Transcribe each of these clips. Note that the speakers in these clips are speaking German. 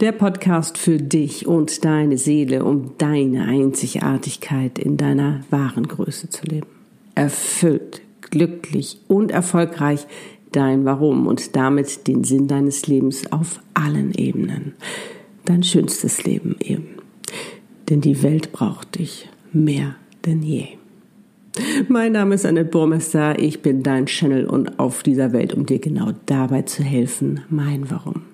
Der Podcast für dich und deine Seele, um deine Einzigartigkeit in deiner wahren Größe zu leben. Erfüllt, glücklich und erfolgreich dein Warum und damit den Sinn deines Lebens auf allen Ebenen. Dein schönstes Leben eben. Denn die Welt braucht dich mehr denn je. Mein Name ist Annette Burmester, ich bin dein Channel und auf dieser Welt, um dir genau dabei zu helfen, mein Warum.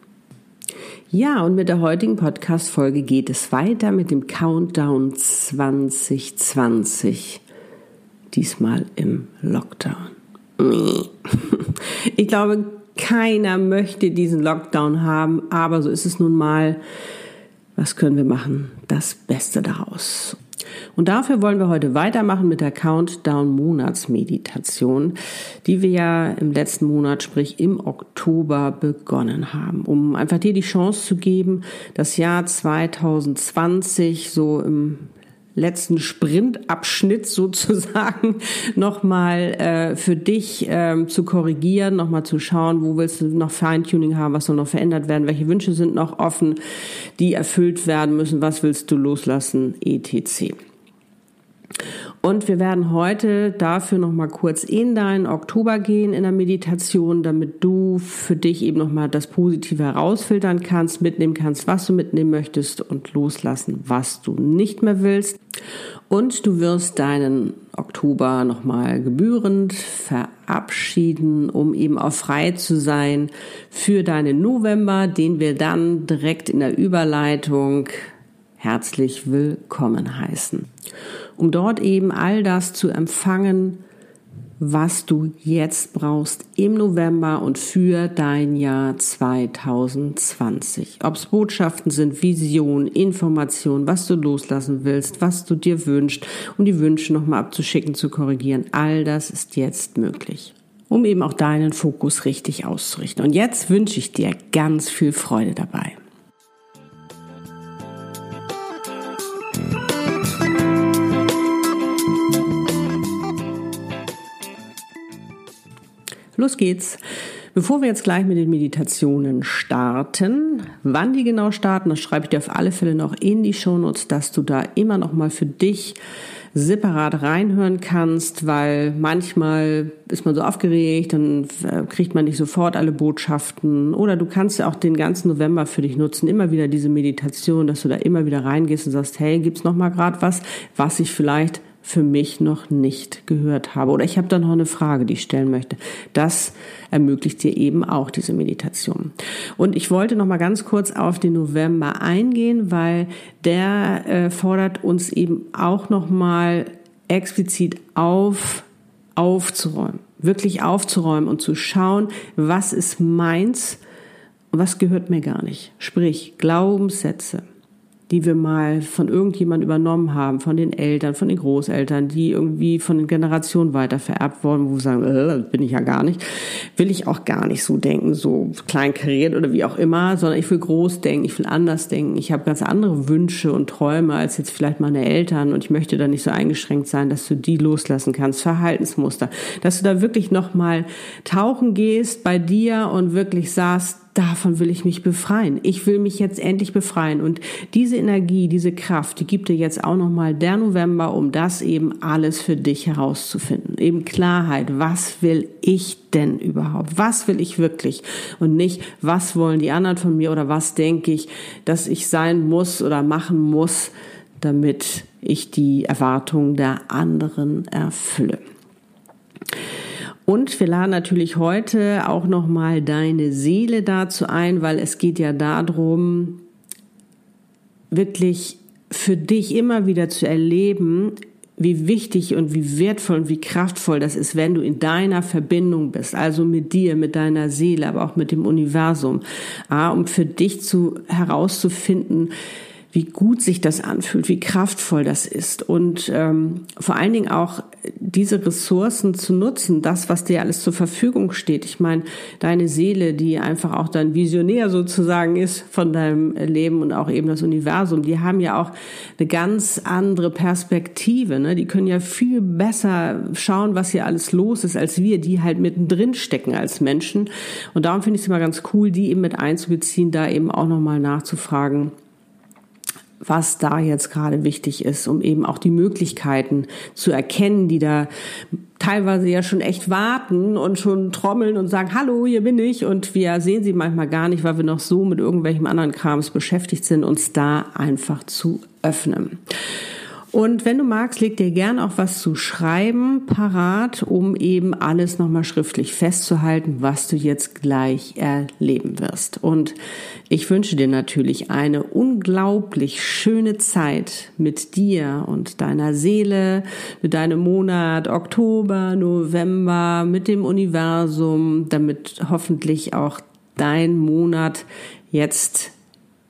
Ja, und mit der heutigen Podcast-Folge geht es weiter mit dem Countdown 2020. Diesmal im Lockdown. Ich glaube, keiner möchte diesen Lockdown haben, aber so ist es nun mal. Was können wir machen? Das Beste daraus. Und dafür wollen wir heute weitermachen mit der Countdown-Monatsmeditation, die wir ja im letzten Monat, sprich im Oktober, begonnen haben, um einfach dir die Chance zu geben, das Jahr 2020 so im letzten Sprintabschnitt sozusagen nochmal äh, für dich ähm, zu korrigieren, nochmal zu schauen, wo willst du noch Feintuning haben, was soll noch verändert werden, welche Wünsche sind noch offen, die erfüllt werden müssen, was willst du loslassen, etc. Und wir werden heute dafür noch mal kurz in deinen Oktober gehen in der Meditation, damit du für dich eben noch mal das Positive herausfiltern kannst, mitnehmen kannst, was du mitnehmen möchtest und loslassen, was du nicht mehr willst. Und du wirst deinen Oktober noch mal gebührend verabschieden, um eben auch frei zu sein für deinen November, den wir dann direkt in der Überleitung herzlich willkommen heißen. Um dort eben all das zu empfangen, was du jetzt brauchst im November und für dein Jahr 2020. Ob es Botschaften sind, Visionen, Informationen, was du loslassen willst, was du dir wünschst, um die Wünsche nochmal abzuschicken, zu korrigieren, all das ist jetzt möglich, um eben auch deinen Fokus richtig auszurichten. Und jetzt wünsche ich dir ganz viel Freude dabei. Los geht's. Bevor wir jetzt gleich mit den Meditationen starten, wann die genau starten, das schreibe ich dir auf alle Fälle noch in die Shownotes, dass du da immer noch mal für dich separat reinhören kannst, weil manchmal ist man so aufgeregt, dann äh, kriegt man nicht sofort alle Botschaften oder du kannst ja auch den ganzen November für dich nutzen, immer wieder diese Meditation, dass du da immer wieder reingehst und sagst, hey, gibt's noch mal gerade was, was ich vielleicht für mich noch nicht gehört habe. Oder ich habe da noch eine Frage, die ich stellen möchte. Das ermöglicht dir eben auch diese Meditation. Und ich wollte noch mal ganz kurz auf den November eingehen, weil der äh, fordert uns eben auch noch mal explizit auf, aufzuräumen, wirklich aufzuräumen und zu schauen, was ist meins und was gehört mir gar nicht. Sprich, Glaubenssätze die wir mal von irgendjemand übernommen haben, von den Eltern, von den Großeltern, die irgendwie von den Generationen weiter vererbt wurden, wo wir sagen, äh, bin ich ja gar nicht, will ich auch gar nicht so denken, so kleinkariert oder wie auch immer, sondern ich will groß denken, ich will anders denken, ich habe ganz andere Wünsche und Träume als jetzt vielleicht meine Eltern und ich möchte da nicht so eingeschränkt sein, dass du die loslassen kannst, Verhaltensmuster, dass du da wirklich nochmal tauchen gehst bei dir und wirklich sagst, davon will ich mich befreien. Ich will mich jetzt endlich befreien. Und diese Energie, diese Kraft, die gibt dir jetzt auch nochmal der November, um das eben alles für dich herauszufinden. Eben Klarheit. Was will ich denn überhaupt? Was will ich wirklich? Und nicht, was wollen die anderen von mir oder was denke ich, dass ich sein muss oder machen muss, damit ich die Erwartungen der anderen erfülle. Und wir laden natürlich heute auch nochmal deine Seele dazu ein, weil es geht ja darum, wirklich für dich immer wieder zu erleben, wie wichtig und wie wertvoll und wie kraftvoll das ist, wenn du in deiner Verbindung bist, also mit dir, mit deiner Seele, aber auch mit dem Universum, um für dich zu herauszufinden, wie gut sich das anfühlt, wie kraftvoll das ist und ähm, vor allen Dingen auch diese Ressourcen zu nutzen, das, was dir alles zur Verfügung steht. Ich meine, deine Seele, die einfach auch dein Visionär sozusagen ist von deinem Leben und auch eben das Universum, die haben ja auch eine ganz andere Perspektive. Ne? Die können ja viel besser schauen, was hier alles los ist, als wir, die halt mittendrin stecken als Menschen. Und darum finde ich es immer ganz cool, die eben mit einzubeziehen, da eben auch nochmal nachzufragen was da jetzt gerade wichtig ist, um eben auch die Möglichkeiten zu erkennen, die da teilweise ja schon echt warten und schon trommeln und sagen, hallo, hier bin ich. Und wir sehen sie manchmal gar nicht, weil wir noch so mit irgendwelchem anderen Krams beschäftigt sind, uns da einfach zu öffnen. Und wenn du magst, leg dir gern auch was zu schreiben parat, um eben alles nochmal schriftlich festzuhalten, was du jetzt gleich erleben wirst. Und ich wünsche dir natürlich eine unglaublich schöne Zeit mit dir und deiner Seele, mit deinem Monat Oktober, November, mit dem Universum, damit hoffentlich auch dein Monat jetzt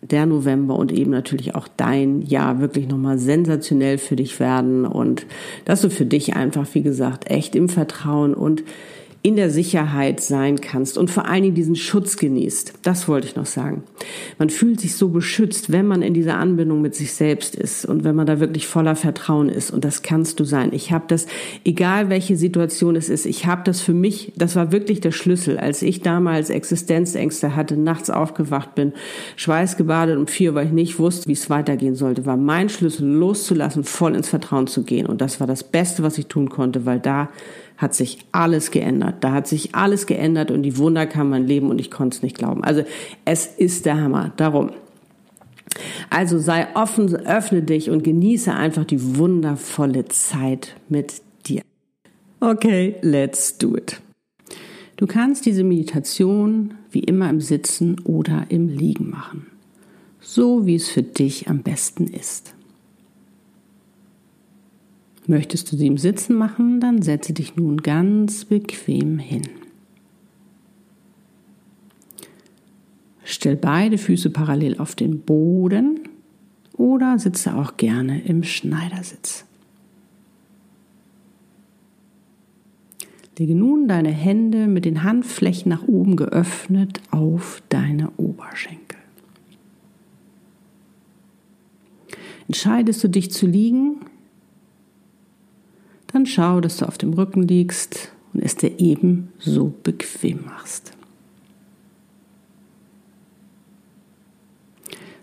der November und eben natürlich auch dein Jahr wirklich nochmal sensationell für dich werden. Und dass du für dich einfach, wie gesagt, echt im Vertrauen und in der Sicherheit sein kannst und vor allen Dingen diesen Schutz genießt. Das wollte ich noch sagen. Man fühlt sich so beschützt, wenn man in dieser Anbindung mit sich selbst ist und wenn man da wirklich voller Vertrauen ist. Und das kannst du sein. Ich habe das, egal welche Situation es ist, ich habe das für mich, das war wirklich der Schlüssel. Als ich damals Existenzängste hatte, nachts aufgewacht bin, schweißgebadet um vier, weil ich nicht wusste, wie es weitergehen sollte, war mein Schlüssel loszulassen, voll ins Vertrauen zu gehen. Und das war das Beste, was ich tun konnte, weil da hat sich alles geändert. Da hat sich alles geändert und die Wunder kam mein Leben und ich konnte es nicht glauben. Also es ist der Hammer. Darum. Also sei offen, öffne dich und genieße einfach die wundervolle Zeit mit dir. Okay, let's do it. Du kannst diese Meditation wie immer im Sitzen oder im Liegen machen. So wie es für dich am besten ist. Möchtest du sie im Sitzen machen, dann setze dich nun ganz bequem hin. Stell beide Füße parallel auf den Boden oder sitze auch gerne im Schneidersitz. Lege nun deine Hände mit den Handflächen nach oben geöffnet auf deine Oberschenkel. Entscheidest du dich zu liegen, dann schau, dass du auf dem Rücken liegst und es dir eben so bequem machst.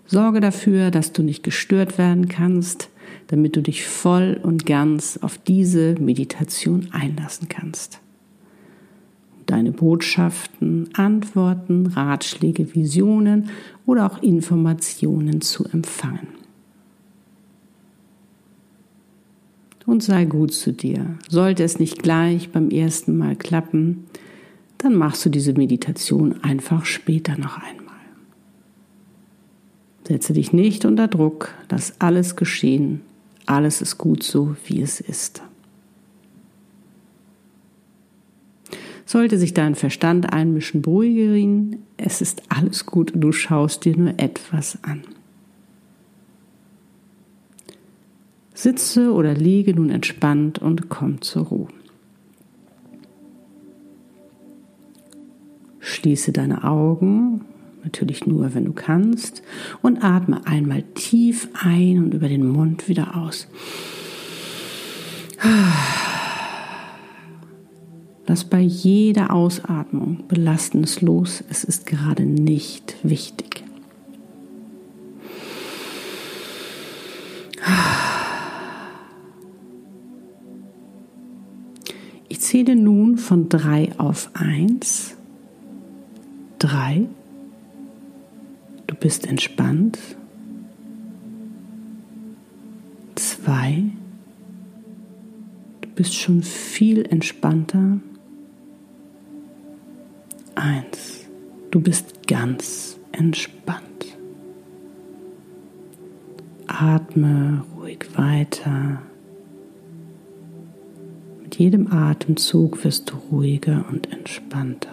Sorge dafür, dass du nicht gestört werden kannst, damit du dich voll und ganz auf diese Meditation einlassen kannst. Deine Botschaften, Antworten, Ratschläge, Visionen oder auch Informationen zu empfangen. Und sei gut zu dir. Sollte es nicht gleich beim ersten Mal klappen, dann machst du diese Meditation einfach später noch einmal. Setze dich nicht unter Druck, lass alles geschehen, alles ist gut so, wie es ist. Sollte sich dein Verstand einmischen, beruhige ihn, es ist alles gut, du schaust dir nur etwas an. Sitze oder liege nun entspannt und komm zur Ruhe. Schließe deine Augen, natürlich nur, wenn du kannst, und atme einmal tief ein und über den Mund wieder aus. Lass bei jeder Ausatmung Belastendes los. Es ist gerade nicht wichtig. Zähle nun von drei auf eins. Drei. Du bist entspannt. Zwei. Du bist schon viel entspannter. Eins. Du bist ganz entspannt. Atme ruhig weiter Jedem Atemzug wirst du ruhiger und entspannter.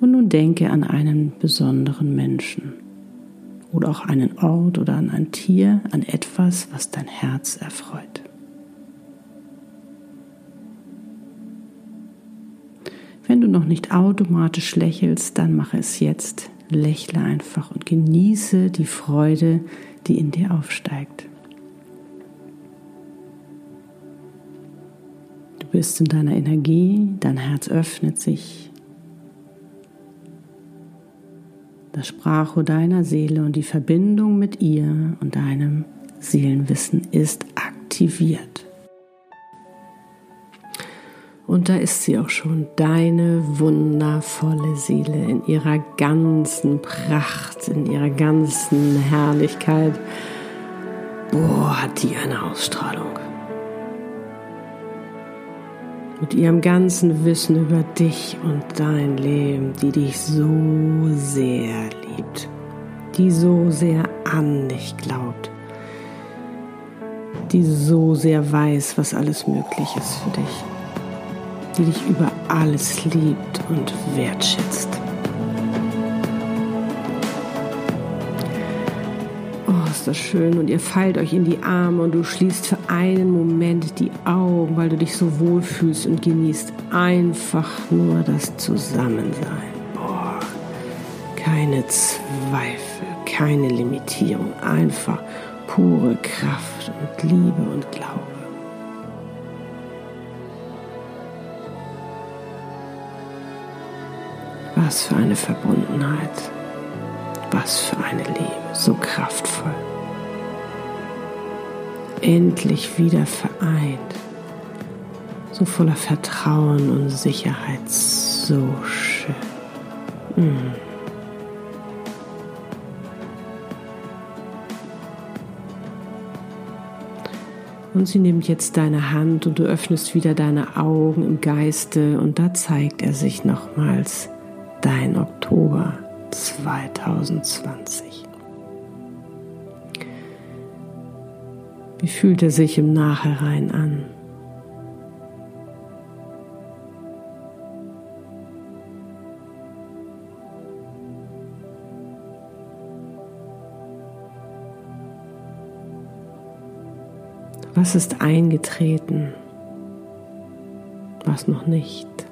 Und nun denke an einen besonderen Menschen oder auch einen Ort oder an ein Tier, an etwas, was dein Herz erfreut. Wenn du noch nicht automatisch lächelst, dann mache es jetzt. Lächle einfach und genieße die Freude, die in dir aufsteigt. Du bist in deiner Energie, dein Herz öffnet sich. Das Sprachrohr deiner Seele und die Verbindung mit ihr und deinem Seelenwissen ist aktiviert. Und da ist sie auch schon, deine wundervolle Seele in ihrer ganzen Pracht, in ihrer ganzen Herrlichkeit. Boah, hat die eine Ausstrahlung. Mit ihrem ganzen Wissen über dich und dein Leben, die dich so sehr liebt, die so sehr an dich glaubt, die so sehr weiß, was alles möglich ist für dich die dich über alles liebt und wertschätzt. Oh, ist das schön. Und ihr fallt euch in die Arme und du schließt für einen Moment die Augen, weil du dich so wohl fühlst und genießt einfach nur das Zusammensein. Boah, keine Zweifel, keine Limitierung, einfach pure Kraft und Liebe und Glaube. Was für eine Verbundenheit. Was für eine Liebe. So kraftvoll. Endlich wieder vereint. So voller Vertrauen und Sicherheit. So schön. Mm. Und sie nimmt jetzt deine Hand und du öffnest wieder deine Augen im Geiste und da zeigt er sich nochmals dein Oktober 2020. Wie fühlt er sich im Nachhinein an? Was ist eingetreten? Was noch nicht?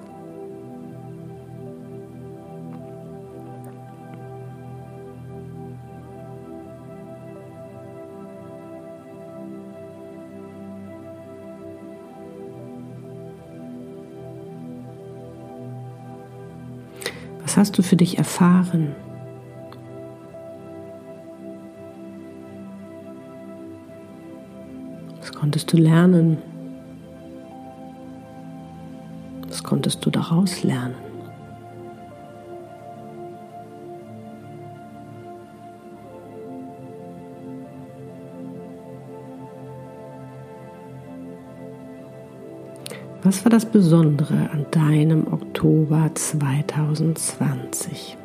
Was hast du für dich erfahren? Was konntest du lernen? Was konntest du daraus lernen? Was war das Besondere an deinem Oktober 2020?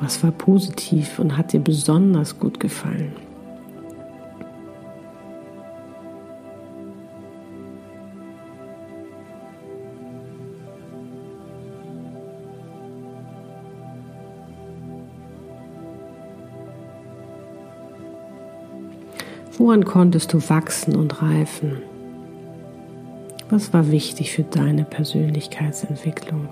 Was war positiv und hat dir besonders gut gefallen? Woran konntest du wachsen und reifen? Was war wichtig für deine Persönlichkeitsentwicklung?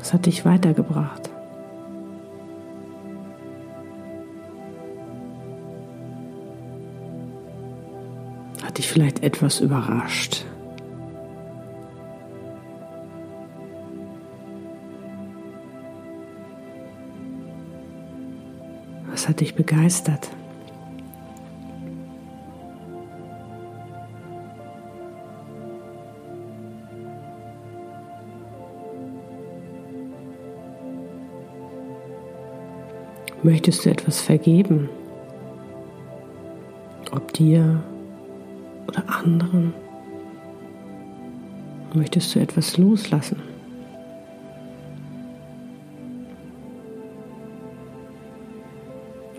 Was hat dich weitergebracht? Hat dich vielleicht etwas überrascht? Was hat dich begeistert? Möchtest du etwas vergeben? Ob dir anderen? Möchtest du etwas loslassen?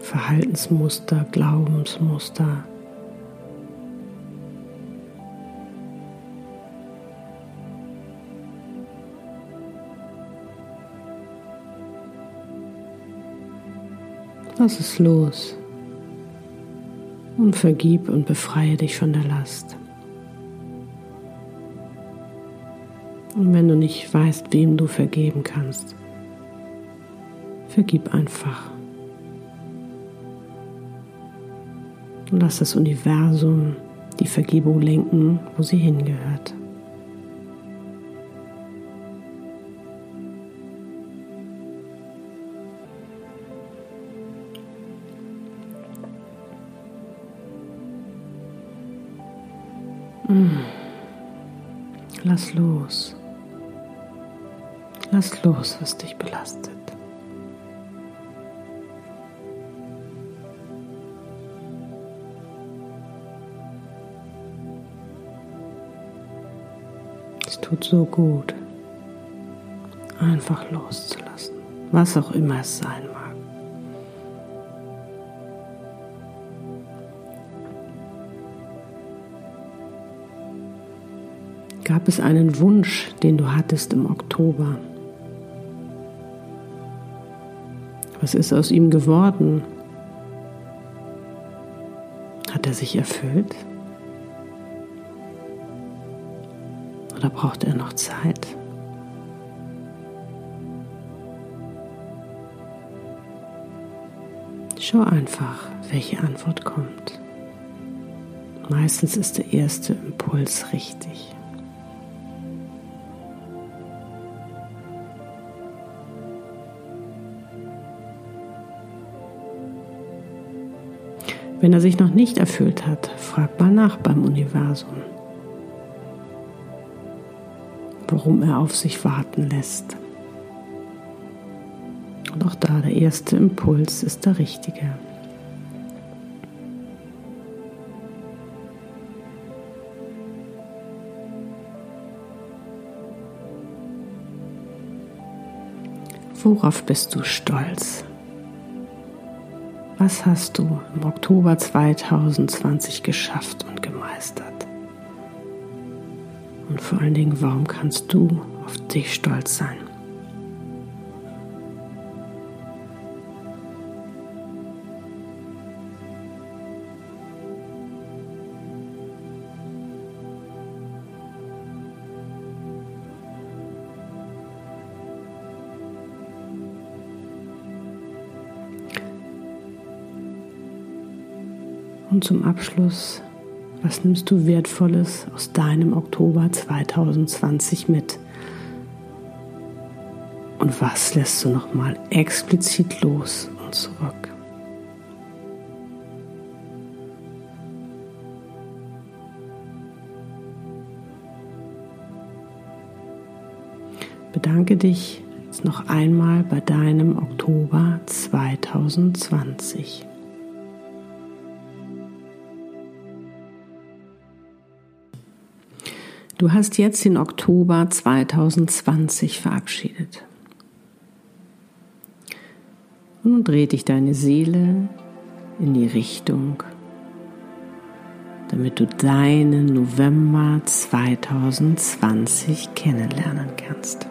Verhaltensmuster, Glaubensmuster. Lass es los und vergib und befreie dich von der Last. Und wenn du nicht weißt, wem du vergeben kannst, vergib einfach. Und lass das Universum die Vergebung lenken, wo sie hingehört. Lass los. Lass los, was dich belastet. Es tut so gut, einfach loszulassen, was auch immer es sein mag. Gab es einen Wunsch, den du hattest im Oktober? Was ist aus ihm geworden? Hat er sich erfüllt? Oder braucht er noch Zeit? Schau einfach, welche Antwort kommt. Meistens ist der erste Impuls richtig. Wenn er sich noch nicht erfüllt hat, frag mal nach beim Universum, warum er auf sich warten lässt. Und auch da der erste Impuls ist der richtige. Worauf bist du stolz? Was hast du im Oktober 2020 geschafft und gemeistert? Und vor allen Dingen, warum kannst du auf dich stolz sein? Und zum Abschluss, was nimmst du Wertvolles aus deinem Oktober 2020 mit? Und was lässt du nochmal explizit los und zurück? Bedanke dich jetzt noch einmal bei deinem Oktober 2020. Du hast jetzt den Oktober 2020 verabschiedet. Und nun dreht dich deine Seele in die Richtung, damit du deinen November 2020 kennenlernen kannst.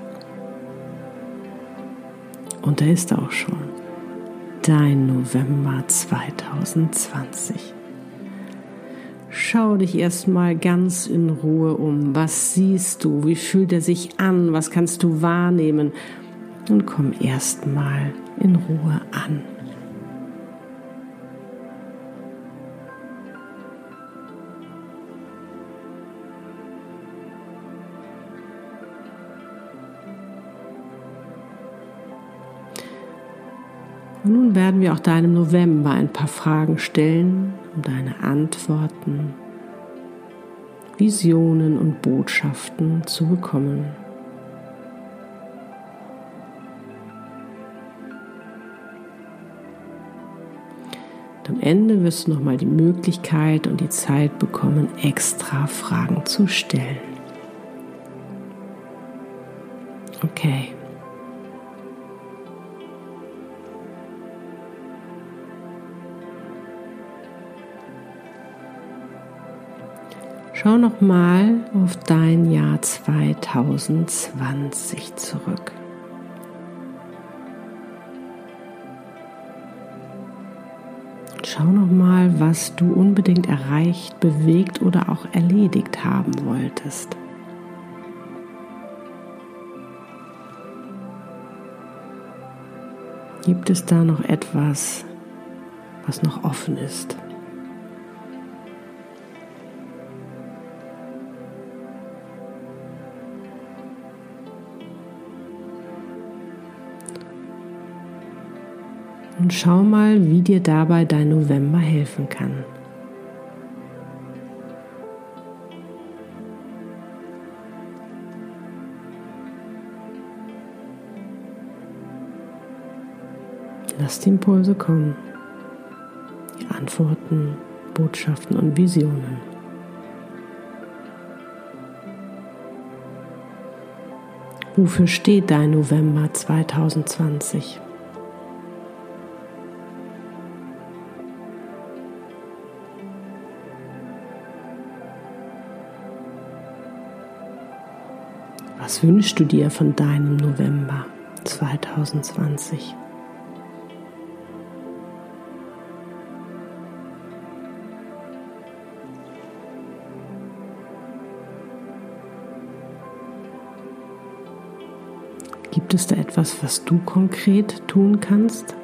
Und da ist auch schon dein November 2020. Schau dich erstmal ganz in Ruhe um. Was siehst du? Wie fühlt er sich an? Was kannst du wahrnehmen? Und komm erstmal in Ruhe an. Und nun werden wir auch deinem November ein paar Fragen stellen, um deine Antworten, Visionen und Botschaften zu bekommen. Und am Ende wirst du nochmal die Möglichkeit und die Zeit bekommen, extra Fragen zu stellen. Okay. Schau noch mal auf dein Jahr 2020 zurück. Schau noch mal, was du unbedingt erreicht, bewegt oder auch erledigt haben wolltest. Gibt es da noch etwas, was noch offen ist? Und schau mal, wie dir dabei dein November helfen kann. Lass die Impulse kommen, die Antworten, Botschaften und Visionen. Wofür steht dein November 2020? Wünschst du dir von deinem November 2020? Gibt es da etwas, was du konkret tun kannst?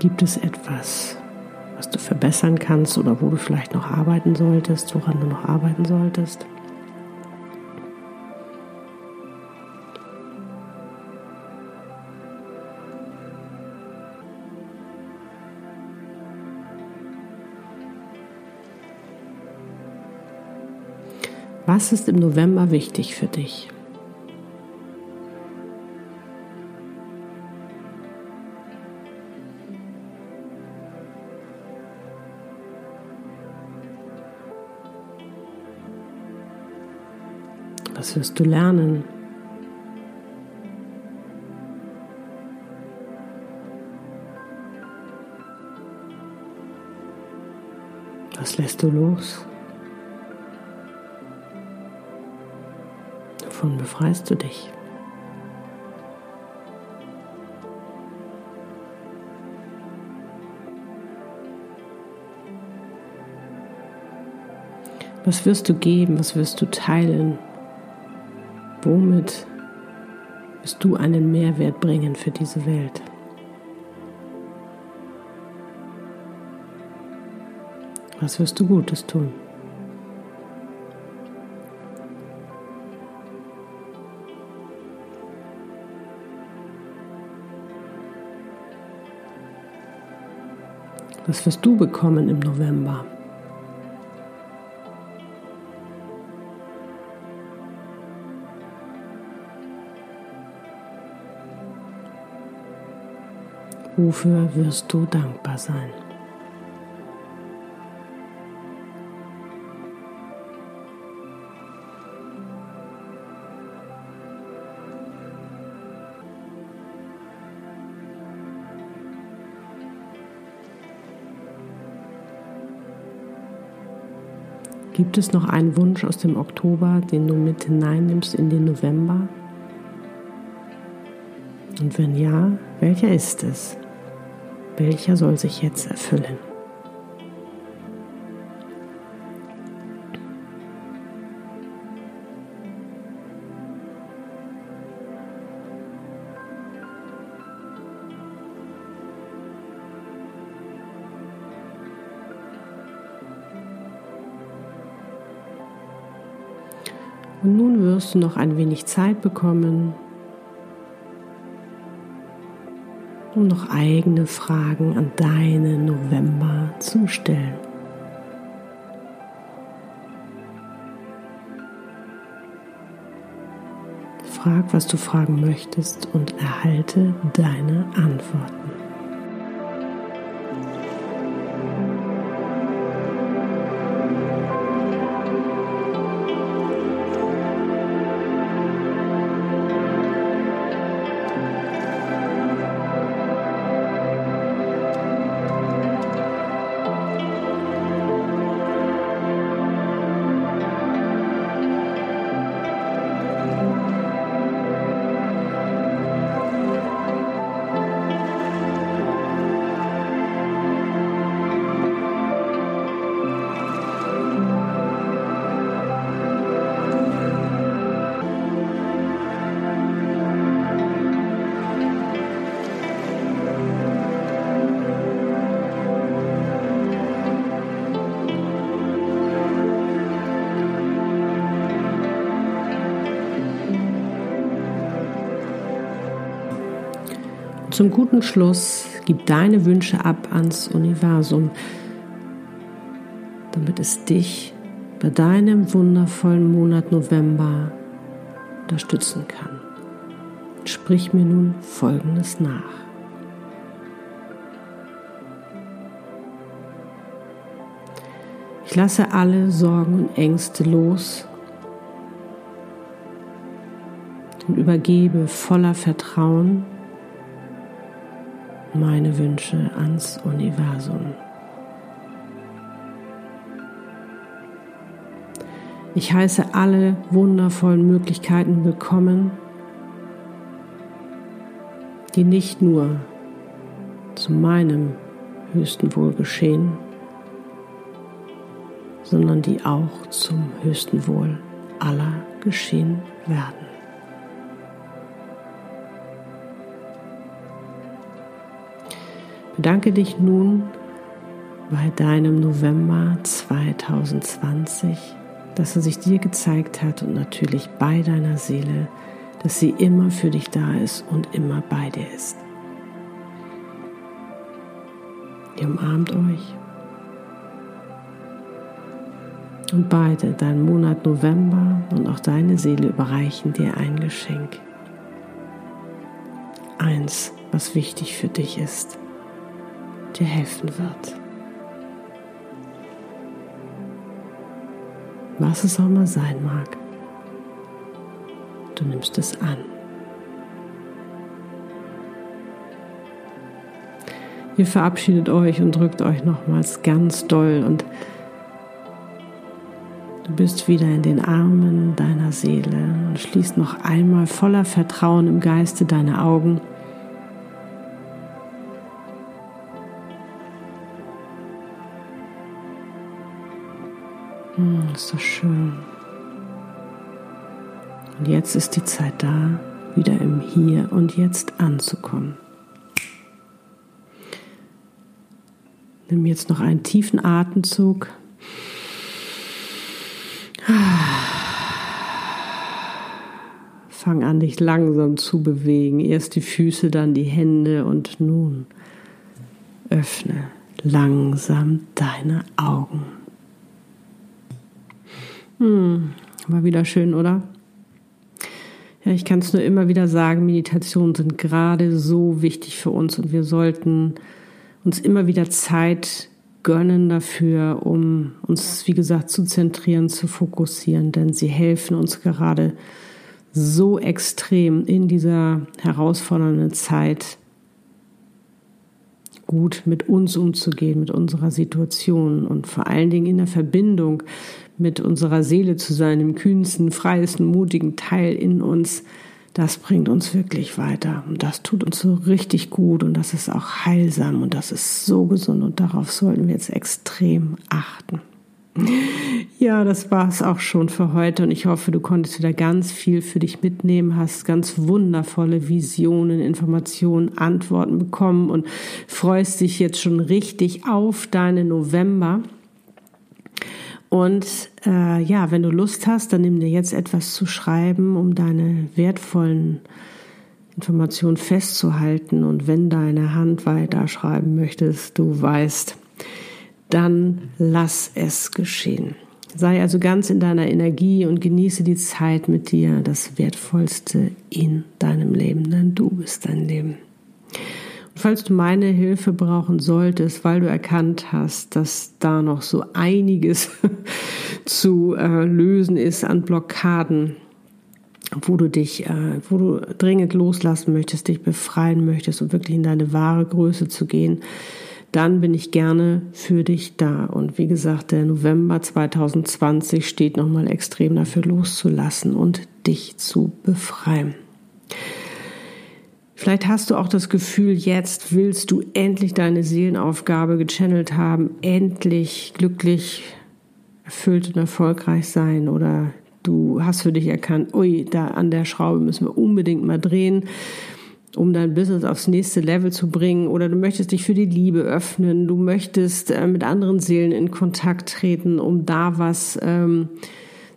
Gibt es etwas, was du verbessern kannst oder wo du vielleicht noch arbeiten solltest, woran du noch arbeiten solltest? Was ist im November wichtig für dich? Was wirst du lernen? Was lässt du los? Wovon befreist du dich? Was wirst du geben? Was wirst du teilen? Womit wirst du einen Mehrwert bringen für diese Welt? Was wirst du Gutes tun? Was wirst du bekommen im November? Wofür wirst du dankbar sein? Gibt es noch einen Wunsch aus dem Oktober, den du mit hineinnimmst in den November? Und wenn ja, welcher ist es? Welcher soll sich jetzt erfüllen? Und nun wirst du noch ein wenig Zeit bekommen, um noch eigene Fragen an deine November zu stellen. Frag, was du fragen möchtest und erhalte deine Antworten. Zum guten Schluss gib deine Wünsche ab ans Universum, damit es dich bei deinem wundervollen Monat November unterstützen kann. Sprich mir nun Folgendes nach. Ich lasse alle Sorgen und Ängste los und übergebe voller Vertrauen meine Wünsche ans Universum. Ich heiße alle wundervollen Möglichkeiten willkommen, die nicht nur zu meinem höchsten Wohl geschehen, sondern die auch zum höchsten Wohl aller geschehen werden. Bedanke dich nun bei deinem November 2020, dass er sich dir gezeigt hat und natürlich bei deiner Seele, dass sie immer für dich da ist und immer bei dir ist. Ihr umarmt euch. Und beide, dein Monat November und auch deine Seele überreichen dir ein Geschenk. Eins, was wichtig für dich ist dir helfen wird. Was es auch immer sein mag, du nimmst es an. Ihr verabschiedet euch und drückt euch nochmals ganz doll und du bist wieder in den Armen deiner Seele und schließt noch einmal voller Vertrauen im Geiste deine Augen. Hm, ist das schön. Und jetzt ist die Zeit da, wieder im Hier und Jetzt anzukommen. Nimm jetzt noch einen tiefen Atemzug. Fang an, dich langsam zu bewegen. Erst die Füße, dann die Hände und nun öffne langsam deine Augen. Hm, war wieder schön, oder? Ja, ich kann es nur immer wieder sagen, Meditationen sind gerade so wichtig für uns und wir sollten uns immer wieder Zeit gönnen dafür, um uns, wie gesagt, zu zentrieren, zu fokussieren, denn sie helfen uns gerade so extrem in dieser herausfordernden Zeit gut mit uns umzugehen, mit unserer Situation und vor allen Dingen in der Verbindung mit unserer Seele zu sein, im kühnsten, freiesten, mutigen Teil in uns, das bringt uns wirklich weiter. Und das tut uns so richtig gut und das ist auch heilsam und das ist so gesund und darauf sollten wir jetzt extrem achten. Ja, das war es auch schon für heute und ich hoffe, du konntest wieder ganz viel für dich mitnehmen, hast ganz wundervolle Visionen, Informationen, Antworten bekommen und freust dich jetzt schon richtig auf deine November. Und äh, ja, wenn du Lust hast, dann nimm dir jetzt etwas zu schreiben, um deine wertvollen Informationen festzuhalten. Und wenn deine Hand weiter schreiben möchtest, du weißt, dann lass es geschehen. Sei also ganz in deiner Energie und genieße die Zeit mit dir, das Wertvollste in deinem Leben, denn du bist dein Leben. Falls du meine Hilfe brauchen solltest, weil du erkannt hast, dass da noch so einiges zu äh, lösen ist an Blockaden, wo du dich, äh, wo du dringend loslassen möchtest, dich befreien möchtest, um wirklich in deine wahre Größe zu gehen, dann bin ich gerne für dich da. Und wie gesagt, der November 2020 steht nochmal extrem dafür loszulassen und dich zu befreien. Vielleicht hast du auch das Gefühl, jetzt willst du endlich deine Seelenaufgabe gechannelt haben, endlich glücklich, erfüllt und erfolgreich sein oder du hast für dich erkannt, ui, da an der Schraube müssen wir unbedingt mal drehen um dein Business aufs nächste Level zu bringen oder du möchtest dich für die Liebe öffnen, du möchtest äh, mit anderen Seelen in Kontakt treten, um da was ähm,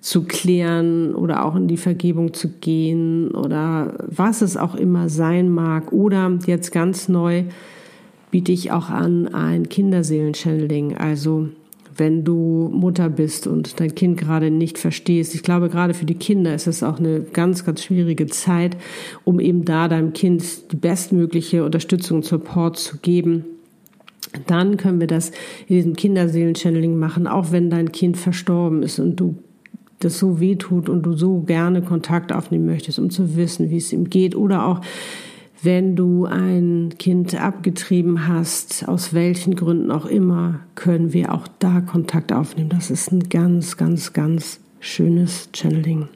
zu klären oder auch in die Vergebung zu gehen oder was es auch immer sein mag oder jetzt ganz neu biete ich auch an ein Kinderseelen-Channeling, also wenn du Mutter bist und dein Kind gerade nicht verstehst. Ich glaube, gerade für die Kinder ist es auch eine ganz, ganz schwierige Zeit, um eben da deinem Kind die bestmögliche Unterstützung und Support zu geben. Dann können wir das in diesem Kinderseelen-Channeling machen, auch wenn dein Kind verstorben ist und du das so weh tut und du so gerne Kontakt aufnehmen möchtest, um zu wissen, wie es ihm geht oder auch wenn du ein Kind abgetrieben hast, aus welchen Gründen auch immer, können wir auch da Kontakt aufnehmen. Das ist ein ganz, ganz, ganz schönes Channeling.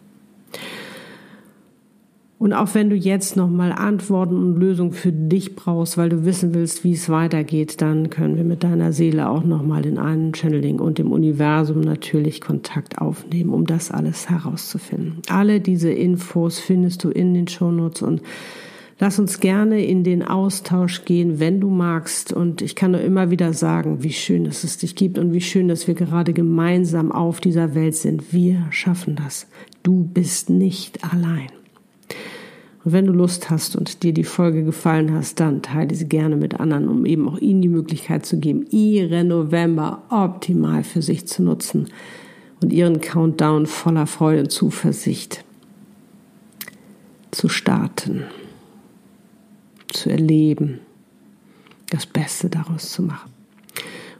Und auch wenn du jetzt nochmal Antworten und Lösungen für dich brauchst, weil du wissen willst, wie es weitergeht, dann können wir mit deiner Seele auch nochmal in einem Channeling und dem Universum natürlich Kontakt aufnehmen, um das alles herauszufinden. Alle diese Infos findest du in den Shownotes und Lass uns gerne in den Austausch gehen, wenn du magst. Und ich kann nur immer wieder sagen, wie schön dass es dich gibt und wie schön, dass wir gerade gemeinsam auf dieser Welt sind. Wir schaffen das. Du bist nicht allein. Und wenn du Lust hast und dir die Folge gefallen hast, dann teile sie gerne mit anderen, um eben auch ihnen die Möglichkeit zu geben, ihre November optimal für sich zu nutzen und ihren Countdown voller Freude und Zuversicht zu starten zu erleben, das Beste daraus zu machen.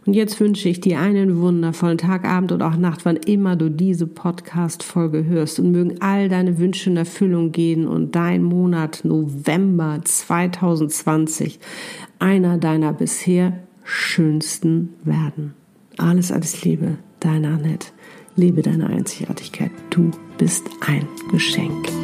Und jetzt wünsche ich dir einen wundervollen Tag, Abend und auch Nacht, wann immer du diese Podcast-Folge hörst. Und mögen all deine Wünsche in Erfüllung gehen und dein Monat November 2020 einer deiner bisher schönsten werden. Alles, alles Liebe, deine Annette. Lebe deine Einzigartigkeit. Du bist ein Geschenk.